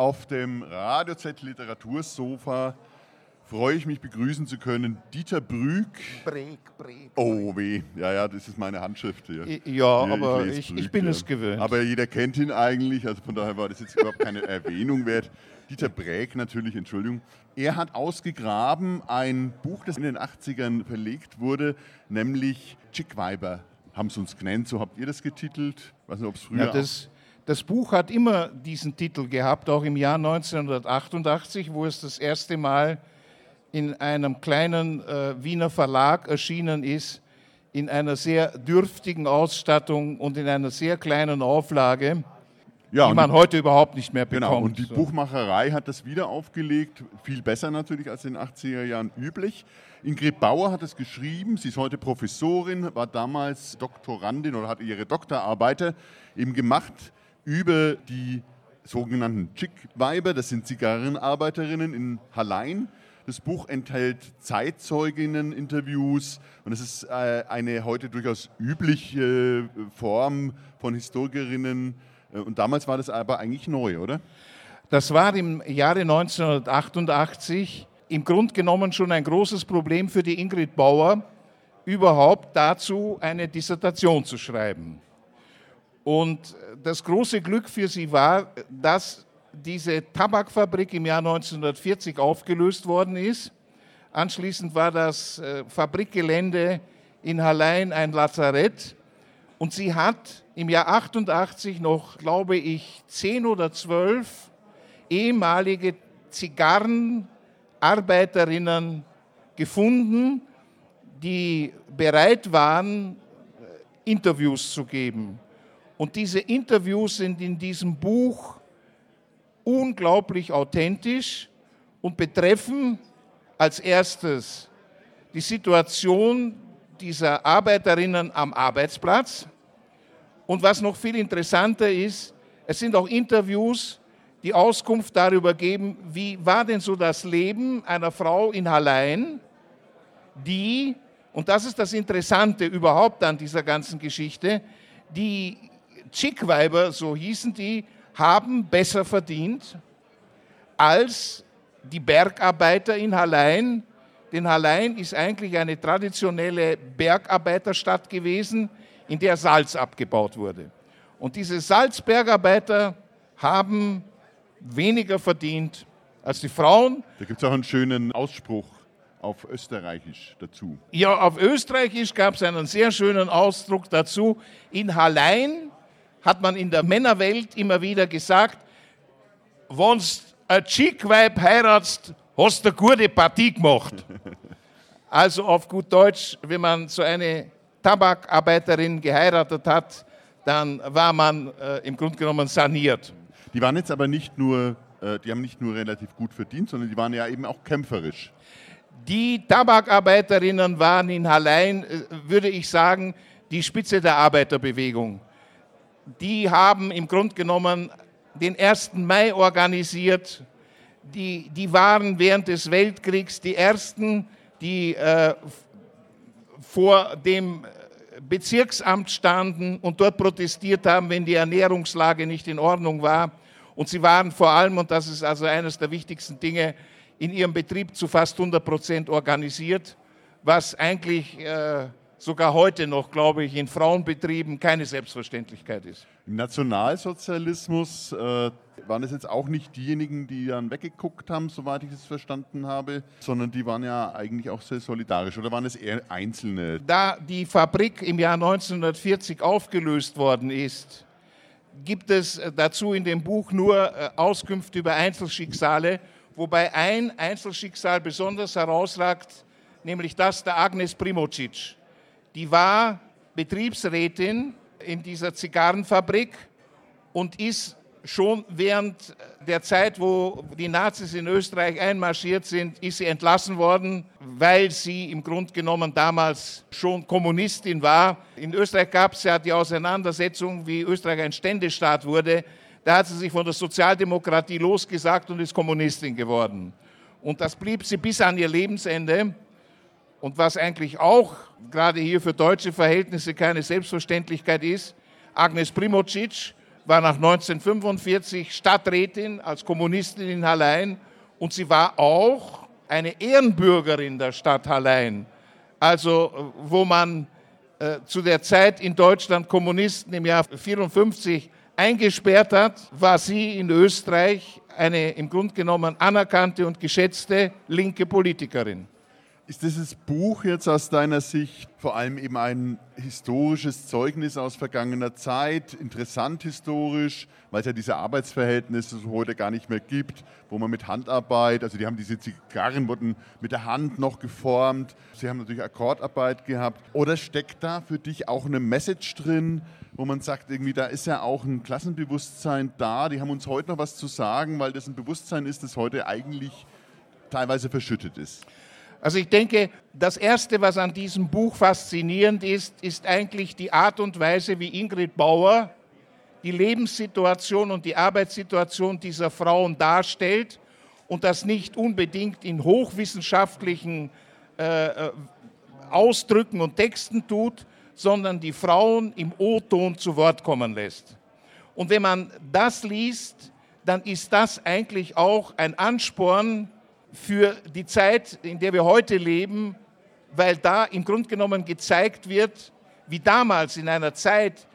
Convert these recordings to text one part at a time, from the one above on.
auf dem Radio Z Literatursofa freue ich mich begrüßen zu können Dieter Brück. Breg, Breg. Oh weh, ja, ja, das ist meine Handschrift hier. Ja, aber ich, ich, ich bin ja. es gewöhnt. Aber jeder kennt ihn eigentlich, also von daher war das jetzt überhaupt keine Erwähnung wert. Dieter Bräg natürlich, Entschuldigung. Er hat ausgegraben ein Buch, das in den 80ern verlegt wurde, nämlich Chickweiber haben sie uns genannt, so habt ihr das getitelt. Ich weiß nicht, ob es früher ja, das, das Buch hat immer diesen Titel gehabt, auch im Jahr 1988, wo es das erste Mal in einem kleinen äh, Wiener Verlag erschienen ist, in einer sehr dürftigen Ausstattung und in einer sehr kleinen Auflage, ja, die man heute überhaupt nicht mehr bekommt. Genau, und die so. Buchmacherei hat das wieder aufgelegt, viel besser natürlich als in den 80er Jahren üblich. Ingrid Bauer hat es geschrieben, sie ist heute Professorin, war damals Doktorandin oder hat ihre Doktorarbeit eben gemacht über die sogenannten Chick-Weiber, das sind Zigarrenarbeiterinnen in Hallein das Buch enthält Zeitzeuginnen-Interviews und es ist äh, eine heute durchaus übliche Form von Historikerinnen. Äh, und damals war das aber eigentlich neu, oder? Das war im Jahre 1988 im Grunde genommen schon ein großes Problem für die Ingrid Bauer, überhaupt dazu eine Dissertation zu schreiben. Und das große Glück für sie war, dass diese Tabakfabrik im Jahr 1940 aufgelöst worden ist. Anschließend war das äh, Fabrikgelände in Hallein ein Lazarett und sie hat im Jahr 88 noch, glaube ich, zehn oder zwölf ehemalige Zigarrenarbeiterinnen gefunden, die bereit waren, äh, Interviews zu geben. Und diese Interviews sind in diesem Buch unglaublich authentisch und betreffen als erstes die Situation dieser Arbeiterinnen am Arbeitsplatz. Und was noch viel interessanter ist, es sind auch Interviews, die Auskunft darüber geben, wie war denn so das Leben einer Frau in Hallein, die, und das ist das Interessante überhaupt an dieser ganzen Geschichte, die Chickweiber, so hießen die, haben besser verdient als die Bergarbeiter in Hallein. Denn Hallein ist eigentlich eine traditionelle Bergarbeiterstadt gewesen, in der Salz abgebaut wurde. Und diese Salzbergarbeiter haben weniger verdient als die Frauen. Da gibt es auch einen schönen Ausspruch auf Österreichisch dazu. Ja, auf Österreichisch gab es einen sehr schönen Ausdruck dazu. In Hallein hat man in der Männerwelt immer wieder gesagt, wenn du ein Chickweib heiratst, hast du eine gute Partie gemacht. Also auf gut Deutsch, wenn man so eine Tabakarbeiterin geheiratet hat, dann war man äh, im Grunde genommen saniert. Die waren jetzt aber nicht nur, äh, die haben nicht nur relativ gut verdient, sondern die waren ja eben auch kämpferisch. Die Tabakarbeiterinnen waren in Hallein, äh, würde ich sagen, die Spitze der Arbeiterbewegung die haben im Grunde genommen den 1. Mai organisiert. Die, die waren während des Weltkriegs die Ersten, die äh, vor dem Bezirksamt standen und dort protestiert haben, wenn die Ernährungslage nicht in Ordnung war. Und sie waren vor allem, und das ist also eines der wichtigsten Dinge, in ihrem Betrieb zu fast 100 Prozent organisiert, was eigentlich äh, sogar heute noch, glaube ich, in Frauenbetrieben keine Selbstverständlichkeit ist. Im Nationalsozialismus äh, waren es jetzt auch nicht diejenigen, die dann weggeguckt haben, soweit ich es verstanden habe, sondern die waren ja eigentlich auch sehr solidarisch oder waren es eher Einzelne? Da die Fabrik im Jahr 1940 aufgelöst worden ist, gibt es äh, dazu in dem Buch nur äh, Auskünfte über Einzelschicksale, wobei ein Einzelschicksal besonders herausragt, nämlich das der Agnes Primocic die war Betriebsrätin in dieser Zigarrenfabrik und ist schon während der Zeit, wo die Nazis in Österreich einmarschiert sind, ist sie entlassen worden, weil sie im Grunde genommen damals schon Kommunistin war. In Österreich gab es ja die Auseinandersetzung, wie Österreich ein Ständestaat wurde. Da hat sie sich von der Sozialdemokratie losgesagt und ist Kommunistin geworden. Und das blieb sie bis an ihr Lebensende. Und was eigentlich auch gerade hier für deutsche Verhältnisse keine Selbstverständlichkeit ist, Agnes Primocic war nach 1945 Stadträtin als Kommunistin in Hallein und sie war auch eine Ehrenbürgerin der Stadt Hallein. Also wo man äh, zu der Zeit in Deutschland Kommunisten im Jahr 1954 eingesperrt hat, war sie in Österreich eine im Grunde genommen anerkannte und geschätzte linke Politikerin. Ist dieses Buch jetzt aus deiner Sicht vor allem eben ein historisches Zeugnis aus vergangener Zeit, interessant historisch, weil es ja diese Arbeitsverhältnisse so heute gar nicht mehr gibt, wo man mit Handarbeit, also die haben diese Zigarren wurden mit der Hand noch geformt, sie haben natürlich Akkordarbeit gehabt. Oder steckt da für dich auch eine Message drin, wo man sagt, irgendwie da ist ja auch ein Klassenbewusstsein da, die haben uns heute noch was zu sagen, weil das ein Bewusstsein ist, das heute eigentlich teilweise verschüttet ist. Also ich denke, das Erste, was an diesem Buch faszinierend ist, ist eigentlich die Art und Weise, wie Ingrid Bauer die Lebenssituation und die Arbeitssituation dieser Frauen darstellt und das nicht unbedingt in hochwissenschaftlichen äh, äh Ausdrücken und Texten tut, sondern die Frauen im O-Ton zu Wort kommen lässt. Und wenn man das liest, dann ist das eigentlich auch ein Ansporn, für die Zeit, in der wir heute leben, weil da im Grunde genommen gezeigt wird, wie damals in einer Zeit,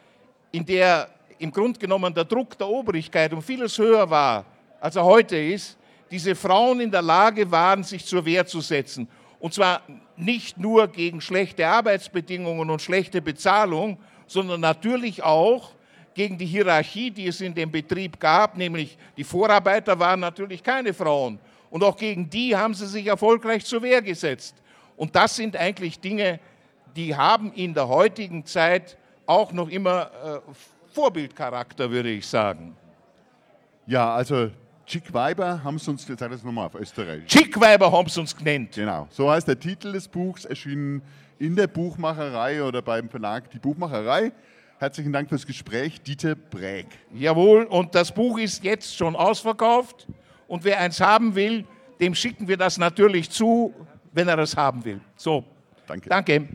in der im Grunde genommen der Druck der Obrigkeit um vieles höher war, als er heute ist, diese Frauen in der Lage waren, sich zur Wehr zu setzen. Und zwar nicht nur gegen schlechte Arbeitsbedingungen und schlechte Bezahlung, sondern natürlich auch gegen die Hierarchie, die es in dem Betrieb gab, nämlich die Vorarbeiter waren natürlich keine Frauen und auch gegen die haben sie sich erfolgreich zur Wehr gesetzt. Und das sind eigentlich Dinge, die haben in der heutigen Zeit auch noch immer äh, Vorbildcharakter, würde ich sagen. Ja, also Chickweiber haben sie uns, sag das nochmal auf Österreich. Chickweiber haben sie uns genannt. Genau, so heißt der Titel des Buchs, erschienen in der Buchmacherei oder beim Verlag Die Buchmacherei. Herzlichen Dank fürs Gespräch, Dieter Bräg. Jawohl, und das Buch ist jetzt schon ausverkauft. Und wer eins haben will, dem schicken wir das natürlich zu, wenn er es haben will. So, danke. danke.